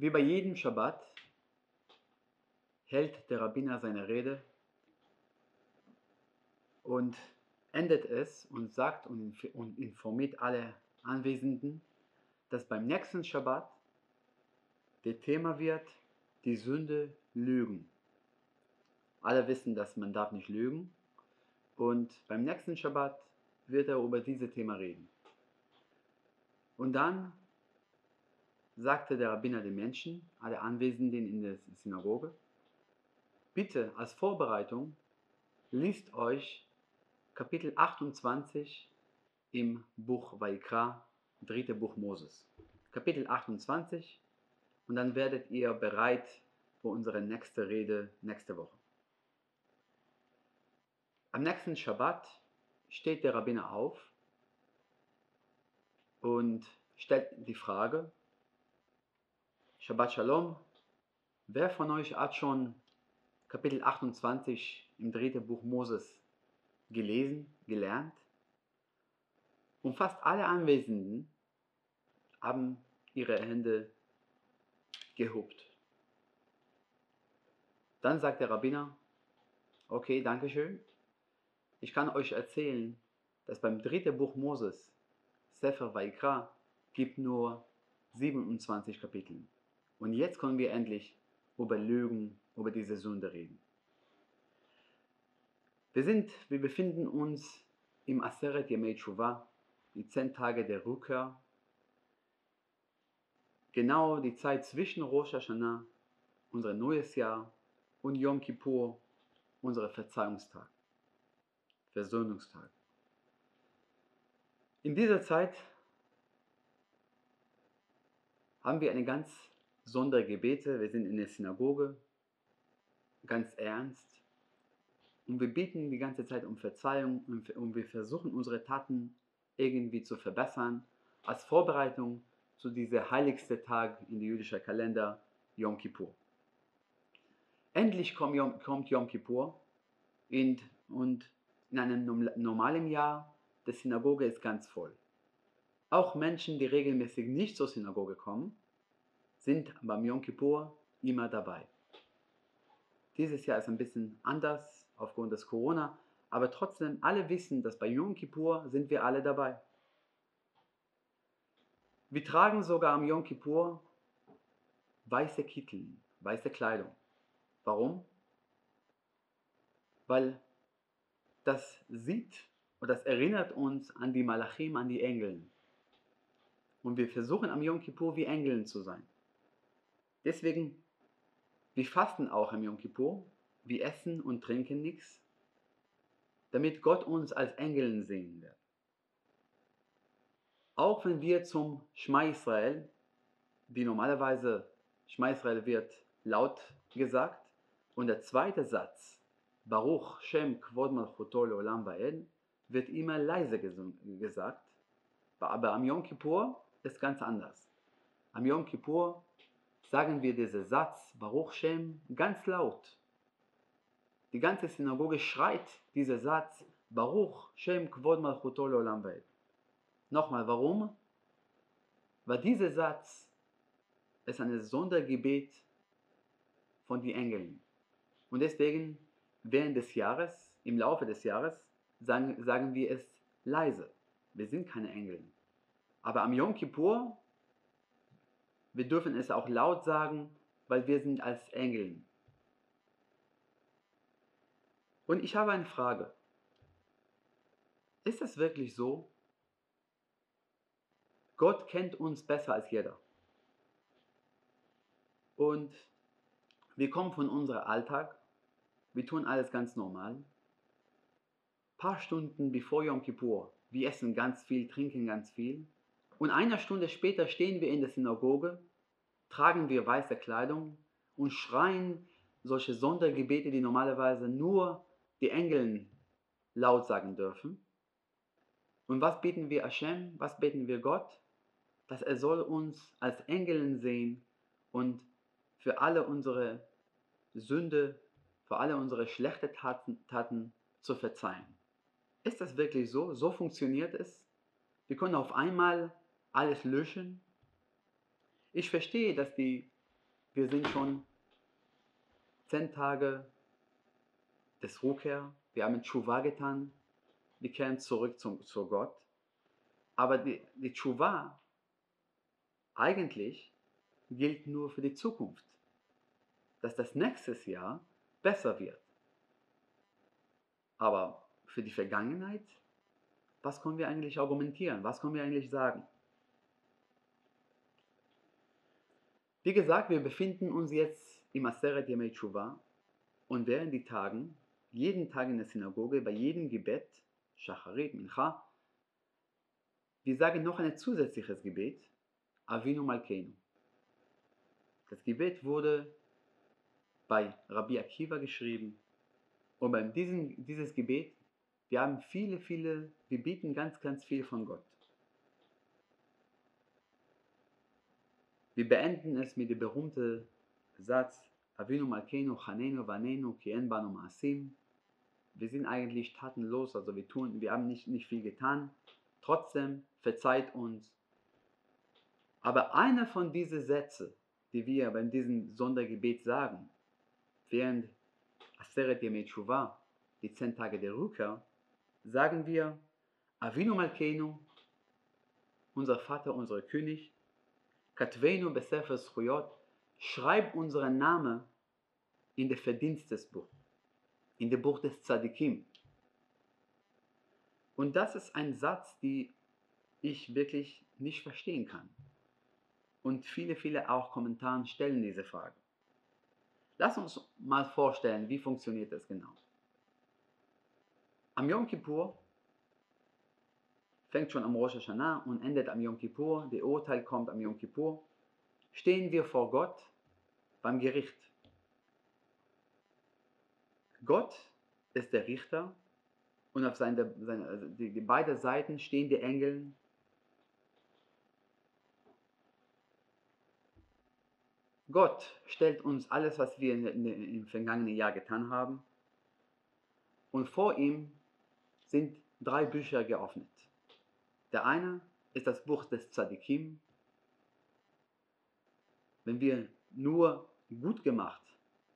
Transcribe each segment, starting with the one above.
Wie bei jedem Schabbat hält der Rabbiner seine Rede und endet es und sagt und informiert alle Anwesenden, dass beim nächsten Schabbat der Thema wird die Sünde Lügen. Alle wissen, dass man darf nicht lügen und beim nächsten Schabbat wird er über dieses Thema reden. Und dann sagte der Rabbiner den Menschen, alle Anwesenden in der Synagoge, bitte als Vorbereitung liest euch Kapitel 28 im Buch Vaikra, dritte Buch Moses. Kapitel 28 und dann werdet ihr bereit für unsere nächste Rede nächste Woche. Am nächsten Schabbat steht der Rabbiner auf und stellt die Frage, Shabbat Shalom, wer von euch hat schon Kapitel 28 im dritten Buch Moses gelesen, gelernt? Und fast alle Anwesenden haben ihre Hände gehobt. Dann sagt der Rabbiner, okay, danke schön. Ich kann euch erzählen, dass beim dritten Buch Moses, Sefer Vaikra, gibt nur 27 Kapitel. Und jetzt können wir endlich über Lügen, über diese Sünde reden. Wir sind, wir befinden uns im Aseret Yemei Tshuva, die zehn Tage der Rückkehr genau die Zeit zwischen Rosh Hashanah, unser neues Jahr, und Yom Kippur, unser Verzeihungstag, Versöhnungstag. In dieser Zeit haben wir eine ganz besondere Gebete. Wir sind in der Synagoge, ganz ernst. Und wir beten die ganze Zeit um Verzeihung und wir versuchen unsere Taten irgendwie zu verbessern, als Vorbereitung zu diesem heiligsten Tag in der jüdischen Kalender, Yom Kippur. Endlich kommt Yom Kippur und, und in einem normalen Jahr, die Synagoge ist ganz voll. Auch Menschen, die regelmäßig nicht zur Synagoge kommen, sind beim Yom Kippur immer dabei. Dieses Jahr ist ein bisschen anders aufgrund des Corona, aber trotzdem alle wissen, dass bei Yom Kippur sind wir alle dabei. Wir tragen sogar am Yom Kippur weiße Kittel, weiße Kleidung. Warum? Weil das sieht und das erinnert uns an die Malachim, an die Engel. Und wir versuchen am Yom Kippur wie Engeln zu sein. Deswegen, wir fasten auch am Yom Kippur, wir essen und trinken nichts, damit Gott uns als Engeln sehen wird. Auch wenn wir zum Schma Israel, die normalerweise Schma Israel wird laut gesagt, und der zweite Satz, Baruch Shem Kvod Malchuto Leolam Ba'ed, wird immer leise gesagt, aber am Yom Kippur ist ganz anders. Am Yom Kippur sagen wir diesen Satz, Baruch Shem, ganz laut. Die ganze Synagoge schreit diesen Satz, Baruch Shem Kvod Malchuto Leolam Ba'ed. Nochmal, warum? Weil dieser Satz ist ein Sondergebet von den Engeln. Und deswegen während des Jahres, im Laufe des Jahres, sagen, sagen wir es leise. Wir sind keine Engel. Aber am Yom Kippur, wir dürfen es auch laut sagen, weil wir sind als Engel. Und ich habe eine Frage. Ist es wirklich so, Gott kennt uns besser als jeder. Und wir kommen von unserem Alltag, wir tun alles ganz normal. Ein paar Stunden bevor Yom Kippur, wir essen ganz viel, trinken ganz viel. Und eine Stunde später stehen wir in der Synagoge, tragen wir weiße Kleidung und schreien solche Sondergebete, die normalerweise nur die Engeln laut sagen dürfen. Und was beten wir Hashem? Was beten wir Gott? dass er soll uns als Engeln sehen und für alle unsere Sünde, für alle unsere schlechten Taten, Taten zu verzeihen. Ist das wirklich so? So funktioniert es? Wir können auf einmal alles löschen? Ich verstehe, dass die wir sind schon zehn Tage des Rückkehr, wir haben Tshuva getan, wir kehren zurück zum, zu Gott. Aber die, die eigentlich gilt nur für die Zukunft, dass das nächste Jahr besser wird. Aber für die Vergangenheit, was können wir eigentlich argumentieren? Was können wir eigentlich sagen? Wie gesagt, wir befinden uns jetzt im Aseret Yemei Tshuva und während die Tagen, jeden Tag in der Synagoge, bei jedem Gebet, Shacharit, Mincha, wir sagen noch ein zusätzliches Gebet, Avinu Malkeinu. Das Gebet wurde bei Rabbi Akiva geschrieben und bei diesem dieses Gebet, wir haben viele, viele, wir bieten ganz, ganz viel von Gott. Wir beenden es mit dem berühmten Satz, Avinu Malkeinu Chanenu Vanenu Kien Banu Maasim. Wir sind eigentlich tatenlos, also wir tun, wir haben nicht, nicht viel getan. Trotzdem verzeiht uns. Aber einer von diesen Sätzen, die wir bei diesem Sondergebet sagen, während Aseret Yemei Tshuva, die zehn Tage der Rückkehr, sagen wir, Avinu Malkeinu, unser Vater, unser König, Katvenu Besefer Zchuyot, schreib unseren Namen in das Verdienstesbuch, in das Buch des Tzadikim. Und das ist ein Satz, den ich wirklich nicht verstehen kann. Und viele, viele auch Kommentare stellen diese Frage. Lass uns mal vorstellen, wie funktioniert das genau. Am Yom Kippur fängt schon am Rosh Hashanah und endet am Yom Kippur, der Urteil kommt am Yom Kippur, stehen wir vor Gott beim Gericht. Gott ist der Richter und auf seine, seine also die, die beiden Seiten stehen die Engel. Gott stellt uns alles, was wir im vergangenen Jahr getan haben. Und vor ihm sind drei Bücher geöffnet. Der eine ist das Buch des Tzadikim. Wenn wir nur gut gemacht,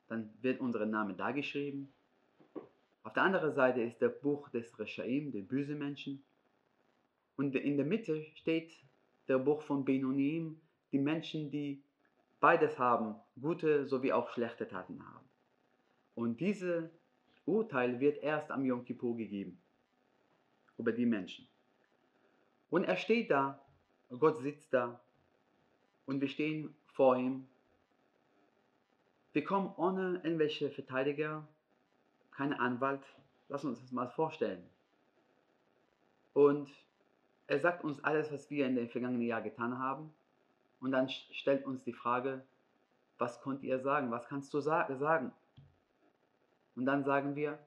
dann wird unser Name da geschrieben. Auf der anderen Seite ist das Buch des Reshaim, der böse Menschen. Und in der Mitte steht der Buch von Benonim, die Menschen, die beides haben, gute sowie auch schlechte Taten haben. Und dieses Urteil wird erst am Yom Kippur gegeben über die Menschen. Und er steht da, Gott sitzt da und wir stehen vor ihm. Wir kommen ohne irgendwelche Verteidiger, keine Anwalt. Lass uns das mal vorstellen. Und er sagt uns alles, was wir in den vergangenen Jahren getan haben. Und dann stellt uns die Frage, was konnt ihr sagen? Was kannst du sagen? Und dann sagen wir,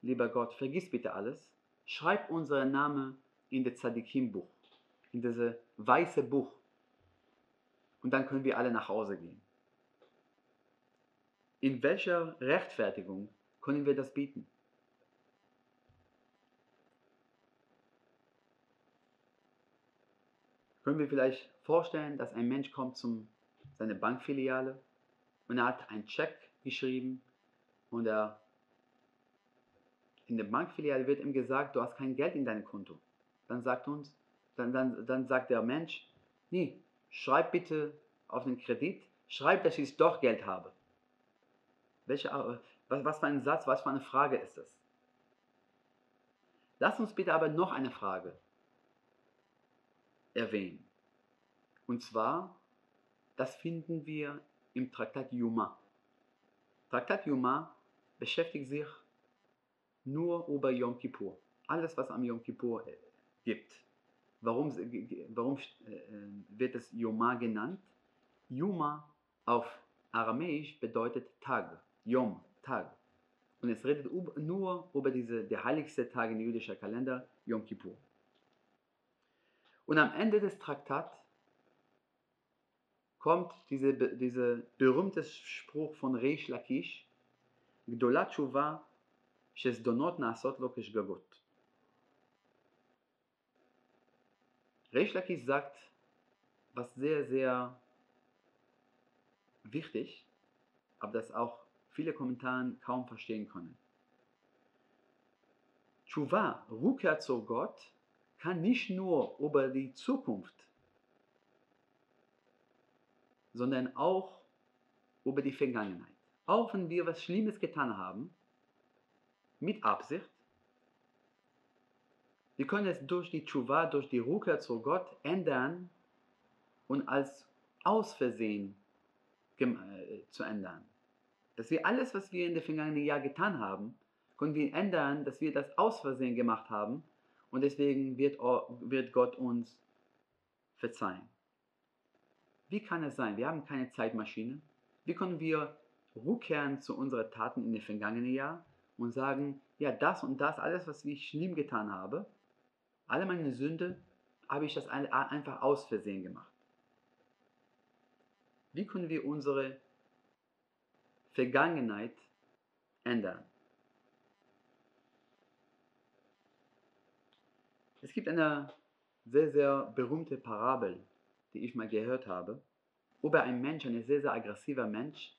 lieber Gott, vergiss bitte alles. Schreib unseren Namen in das Tzadikim-Buch, in dieses weiße Buch. Und dann können wir alle nach Hause gehen. In welcher Rechtfertigung können wir das bieten? Können wir vielleicht vorstellen, dass ein Mensch kommt zu seiner Bankfiliale und er hat einen Check geschrieben und er in der Bankfiliale wird ihm gesagt, du hast kein Geld in deinem Konto dann sagt uns, dann, dann, dann sagt der Mensch, nee, schreib bitte auf den Kredit, schreib, dass ich doch Geld habe. Welche, äh, was, was für ein Satz, was für eine Frage ist das? Lass uns bitte aber noch eine Frage erwähnen. Und zwar, das finden wir im Traktat Yuma. Traktat Yuma beschäftigt sich nur über Yom Kippur. Alles, was am Yom Kippur gibt. Warum, äh, warum äh, äh, wird es Yoma genannt? Yuma auf Aramäisch bedeutet Tag, Yom, Tag. Und es redet nur über diese, der heiligste Tag in jüdischer Kalender, Yom Kippur. Und am Ende des Traktats kommt dieser diese berühmte Spruch von Reish Lakish, Gdolat Shuva, Shesdonot Naasot Lokesh Gagot. Reish Lakish sagt, was sehr, sehr wichtig, aber das auch viele Kommentare kaum verstehen können. Tshuva, Rückkehr zu Gott, kann nicht nur über die Zukunft, sondern auch über die Vergangenheit. Auch wenn wir was Schlimmes getan haben, mit Absicht, wir können es durch die Tshuva, durch die Rückkehr zu Gott ändern und als aus Versehen äh, zu ändern. Dass wir alles, was wir in den vergangenen Jahr getan haben, können wir ändern, dass wir das aus Versehen gemacht haben und deswegen wird, wird Gott uns verzeihen. Wie kann es sein? Wir haben keine Zeitmaschine. Wie können wir rückkehren zu unseren Taten in den vergangenen Jahr und sagen, ja, das und das, alles, was ich schlimm getan habe, alle meine Sünde, habe ich das einfach aus Versehen gemacht. Wie können wir unsere Vergangenheit ändern? Es gibt eine sehr, sehr berühmte Parabel, die ich mal gehört habe, über einen Menschen, ein sehr, sehr aggressiver Mensch,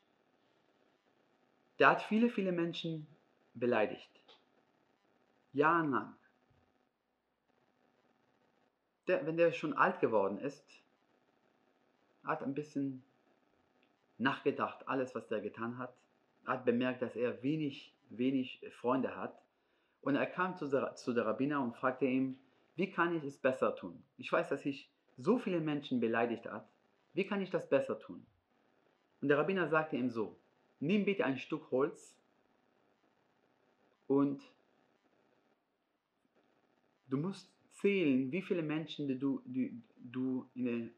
der hat viele, viele Menschen beleidigt. Jahrelang. Der, wenn der schon alt geworden ist, hat ein bisschen nachgedacht, alles, was der getan hat, hat bemerkt, dass er wenig, wenig Freunde hat. Und er kam zu der, zu der Rabbiner und fragte ihm, wie kann ich es besser tun? Ich weiß, dass ich so viele Menschen beleidigt habe. Wie kann ich das besser tun? Und der Rabbiner sagte ihm so, nimm bitte ein Stück Holz und du musst zählen, wie viele Menschen du, du, du in, den,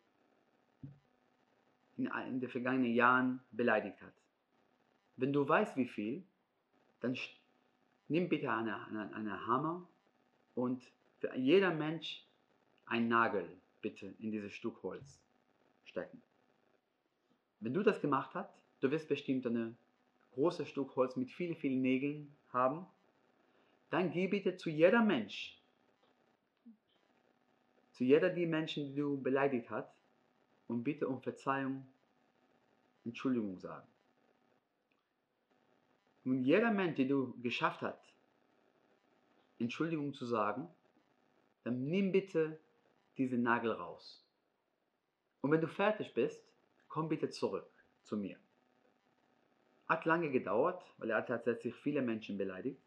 in, in den vergangenen Jahren beleidigt hast. Wenn du weißt, wie viel, dann nimm bitte einen eine, Hammer und für jeder Mensch ein Nagel bitte in dieses Stück Holz stecken. Wenn du das gemacht hast, du wirst bestimmt ein großes Stück Holz mit vielen, vielen Nägeln haben, dann geh bitte zu jeder Mensch, zu jeder die Menschen, die du beleidigt hast, und bitte um Verzeihung, Entschuldigung sagen. Und jeder Mensch, den du geschafft hast, Entschuldigung zu sagen, dann nimm bitte diesen Nagel raus. Und wenn du fertig bist, komm bitte zurück zu mir. Hat lange gedauert, weil er hat tatsächlich viele Menschen beleidigt.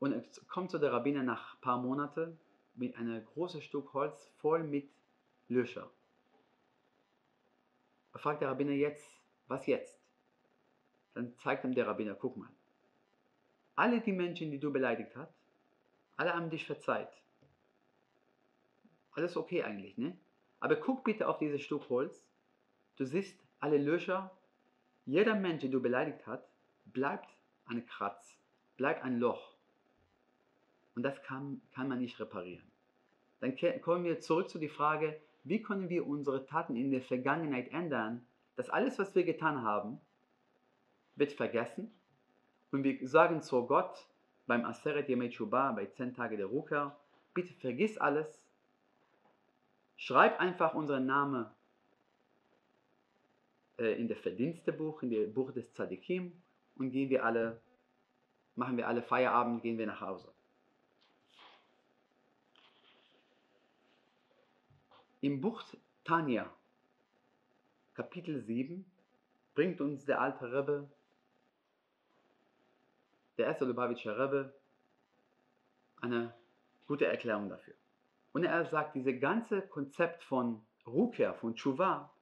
Und kommt zu der Rabbiner nach ein paar Monaten mit einem großen Stück Holz voll mit Löcher. Er fragt der Rabbiner jetzt, was jetzt? Dann zeigt ihm der Rabbiner, guck mal. Alle die Menschen, die du beleidigt hast, alle haben dich verzeiht. Alles okay eigentlich, ne? Aber guck bitte auf dieses Stück Holz. Du siehst alle Löcher. Jeder Mensch, den du beleidigt hast, bleibt ein Kratz, bleibt ein Loch. Und das kann, kann man nicht reparieren. Dann kommen wir zurück zu der Frage, wie können wir unsere Taten in der Vergangenheit ändern, dass alles, was wir getan haben, wird vergessen. Und wir sagen zu Gott beim Aseret Yemei bei 10 Tage der Ruka, bitte vergiss alles Schreib einfach unseren Namen äh, in das Verdienstebuch, in das Buch des Tzadikim und gehen wir alle, machen wir alle Feierabend, gehen wir nach Hause. Im Buch Tanja, Kapitel 7, bringt uns der alte Rebbe, der erste Lubavitcher Rebbe, eine gute Erklärung dafür. Und er sagt, dieses ganze Konzept von Rukher, von Tshuva,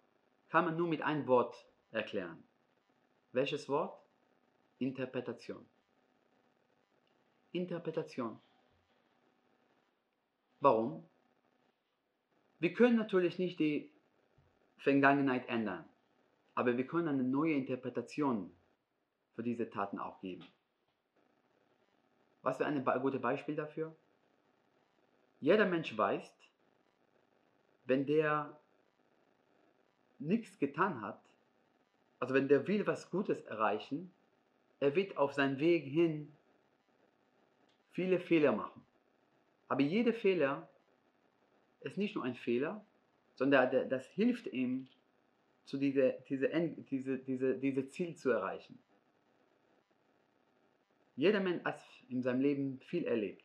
kann man nur mit einem Wort erklären. Welches Wort? Interpretation. Interpretation. Warum? Wir können natürlich nicht die Vergangenheit ändern, aber wir können eine neue Interpretation für diese Taten auch geben. Was wäre ein gutes Beispiel dafür? Jeder Mensch weiß, wenn der nichts getan hat, also wenn der will was Gutes erreichen, er wird auf seinem Weg hin viele Fehler machen. Aber jeder Fehler ist nicht nur ein Fehler, sondern das hilft ihm, zu diese, diese, diese, diese, diese Ziel zu erreichen. Jeder Mensch hat in seinem Leben viel erlebt.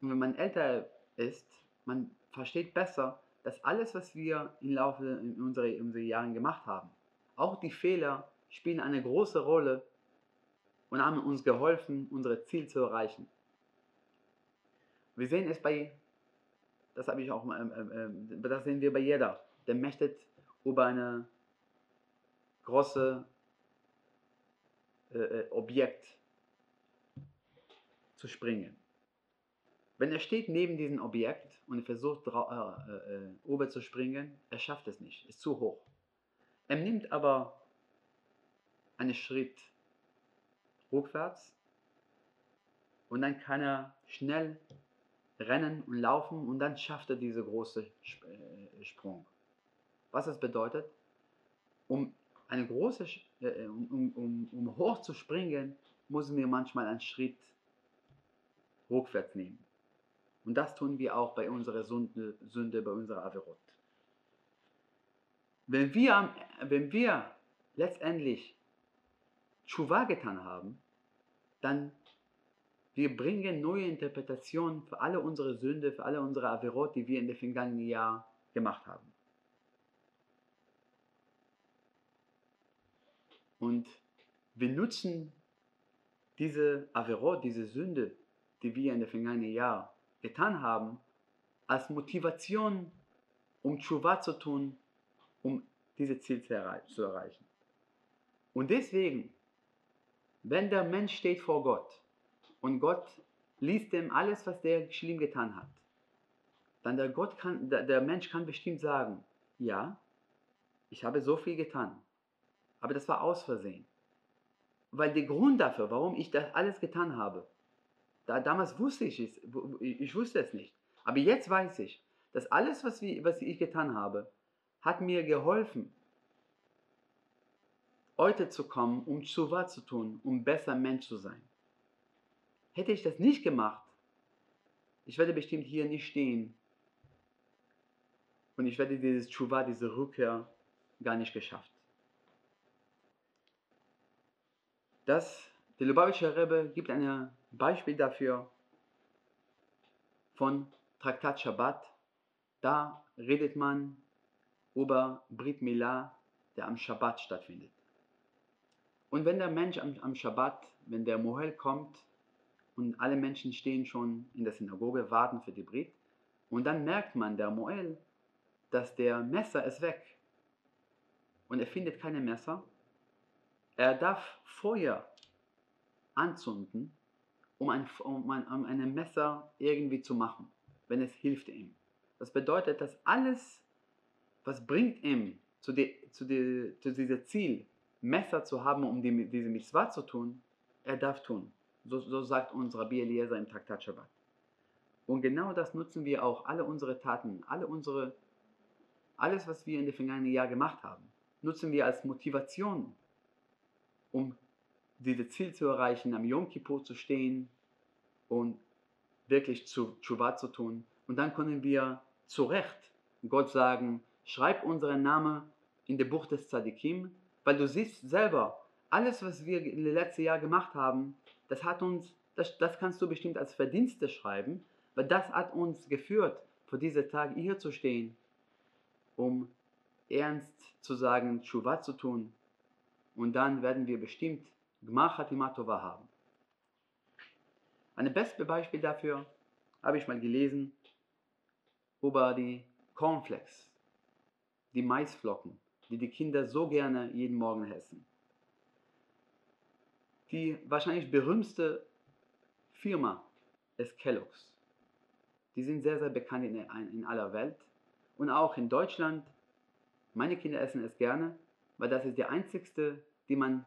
Und wenn man älter ist, man versteht besser, dass alles, was wir im Laufe in unserer, unserer Jahren gemacht haben, auch die Fehler spielen eine große Rolle und haben uns geholfen, unser Ziel zu erreichen. Wir sehen es bei, das habe ich auch, äh, äh, das sehen wir bei jeder, der möchte über eine große äh, äh, Objekt zu springen. Wenn er steht neben diesem Objekt und er versucht äh, äh, oben zu springen, er schafft es nicht, ist zu hoch. Er nimmt aber einen Schritt rückwärts und dann kann er schnell rennen und laufen und dann schafft er diese große äh, Sprung. Was das bedeutet? Um eine große, äh, um, um, um hoch zu springen, müssen wir manchmal einen Schritt rückwärts nehmen. Und das tun wir auch bei unserer Sünde, Sünde bei unserer Averot. Wenn wir, wenn wir letztendlich Tshuva getan haben, dann wir bringen neue Interpretationen für alle unsere Sünde, für alle unsere Averot, die wir in den vergangenen Jahren gemacht haben. Und wir nutzen diese Averot, diese Sünde, die wir in den vergangenen Jahren getan haben, als Motivation, um Tshuva zu tun, um dieses Ziel zu erreichen. Und deswegen, wenn der Mensch steht vor Gott und Gott liest ihm alles, was der schlimm getan hat, dann der, Gott kann, der, Mensch kann bestimmt sagen, ja, ich habe so viel getan, aber das war aus Versehen. Weil der Grund dafür, warum ich das alles getan habe, da, damals wusste ich es, ich wusste es nicht. Aber jetzt weiß ich, dass alles, was, wir, was ich getan habe, hat mir geholfen, heute zu kommen, um Tshuva zu tun, um besser Mensch zu sein. Hätte ich das nicht gemacht, ich werde bestimmt hier nicht stehen und ich werde dieses Tshuva, diese Rückkehr gar nicht geschafft. Das, der Lubavitcher Rebbe gibt ein Beispiel dafür von Traktat Shabbat. Da redet man über Brit Milah, der am Shabbat stattfindet. Und wenn der Mensch am, am Shabbat, wenn der Mohel kommt und alle Menschen stehen schon in der Synagoge, warten für die Brit, und dann merkt man, der Mohel, dass der Messer ist weg. Und er findet keine Messer er darf Feuer anzünden, um ein, um ein, um ein Messer irgendwie zu machen, wenn es hilft ihm. Das bedeutet, dass alles, was bringt ihm zu, die, zu, die, zu diesem Ziel, Messer zu haben, um die, diese Mitzvah zu tun, er darf tun. So, so sagt uns Rabbi Eliezer im Traktat Shabbat. Und genau das nutzen wir auch, alle unsere Taten, alle unsere, alles, was wir in den vergangenen Jahren gemacht haben, nutzen wir als Motivation um dieses Ziel zu erreichen, am Yom Kippur zu stehen und wirklich zu Tshuva zu tun. Und dann können wir zu Recht Gott sagen, schreib unseren Namen in der Buch des Tzadikim, weil du siehst selber, alles, was wir letzten Jahren gemacht haben, das hat uns, das, das kannst du bestimmt als Verdienste schreiben, weil das hat uns geführt, vor diesem Tag hier zu stehen, um ernst zu sagen, Tshuva zu tun und dann werden wir bestimmt Gmar Hatimatova haben. Ein bestes Beispiel dafür habe ich mal gelesen über die Cornflakes, die Maisflocken, die die Kinder so gerne jeden Morgen essen. Die wahrscheinlich berühmteste Firma ist Kellogg's. Die sind sehr, sehr bekannt in, in aller Welt und auch in Deutschland. Meine Kinder essen es gerne weil das ist der einzigste, die man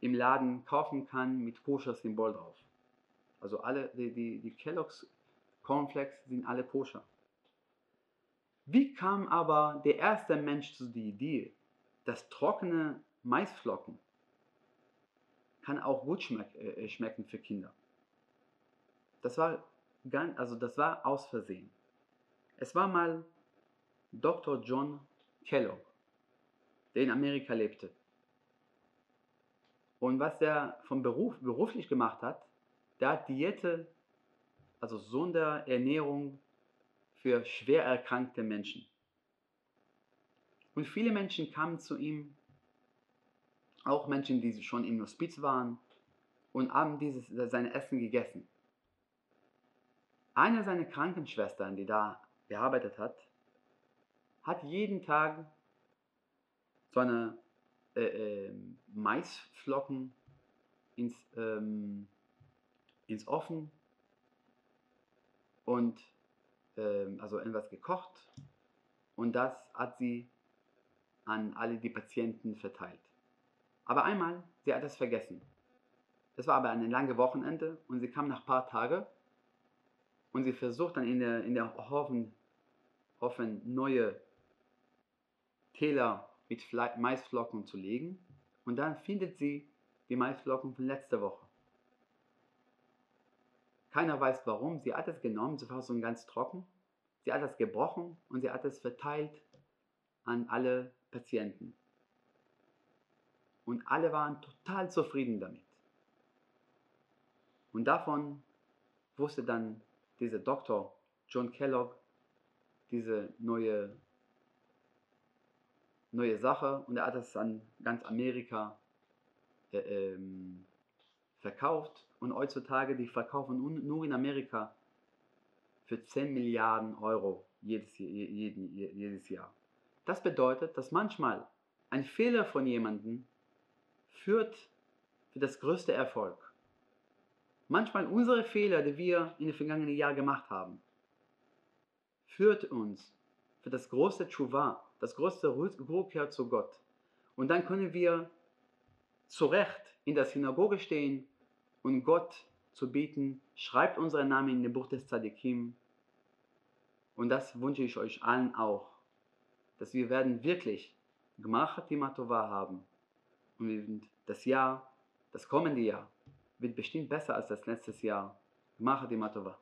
im Laden kaufen kann mit koscher Symbol drauf. Also alle, die, die, die Kellogg's Cornflakes sind alle koscher. Wie kam aber der erste Mensch zu der Idee, dass trockene Maisflocken kann auch gut schmeck, äh, schmecken für Kinder? Das war, ganz, also das war aus Versehen. Es war mal Dr. John Kellogg, der in Amerika lebte. Und was der vom Beruf, beruflich gemacht hat, der hat Diäte, also Sonderernährung für schwer erkrankte Menschen. Und viele Menschen kamen zu ihm, auch Menschen, die schon im Hospiz waren, und haben dieses, sein Essen gegessen. Eine seiner Krankenschwestern, die da gearbeitet hat, hat jeden Tag so eine äh, äh, Maisflocken ins, ähm, ins Ofen und ähm, also etwas gekocht und das hat sie an alle die Patienten verteilt. Aber einmal, sie hat es vergessen. Das war aber ein langes Wochenende und sie kam nach ein paar Tagen und sie versucht dann in der, in der Ofen, Ofen neue Teller mit Maisflocken zu legen und dann findet sie die Maisflocken von letzter Woche. Keiner weiß warum, sie hat es genommen, sie war so ganz trocken, sie hat es gebrochen und sie hat es verteilt an alle Patienten. Und alle waren total zufrieden damit. Und davon wusste dann dieser Doktor John Kellogg diese neue, neue Sache und er hat es an ganz Amerika äh, ähm, verkauft und heutzutage die verkaufen nur in Amerika für 10 Milliarden Euro jedes, jeden, jedes Jahr. Das bedeutet, dass manchmal ein Fehler von jemandem führt für das größte Erfolg. Manchmal unsere Fehler, die wir in den vergangenen Jahren gemacht haben, führt uns für das große Tshuva, das größte Rückkehr zu Gott. Und dann können wir zurecht in der Synagoge stehen und Gott zu bieten, schreibt unseren Namen in dem Buch des Tzadikim. Und das wünsche ich euch allen auch, dass wir werden wirklich Gmachat Timatova haben. Und das Jahr, das kommende Jahr, wird bestimmt besser als das letzte Jahr. Gmachat Timatova.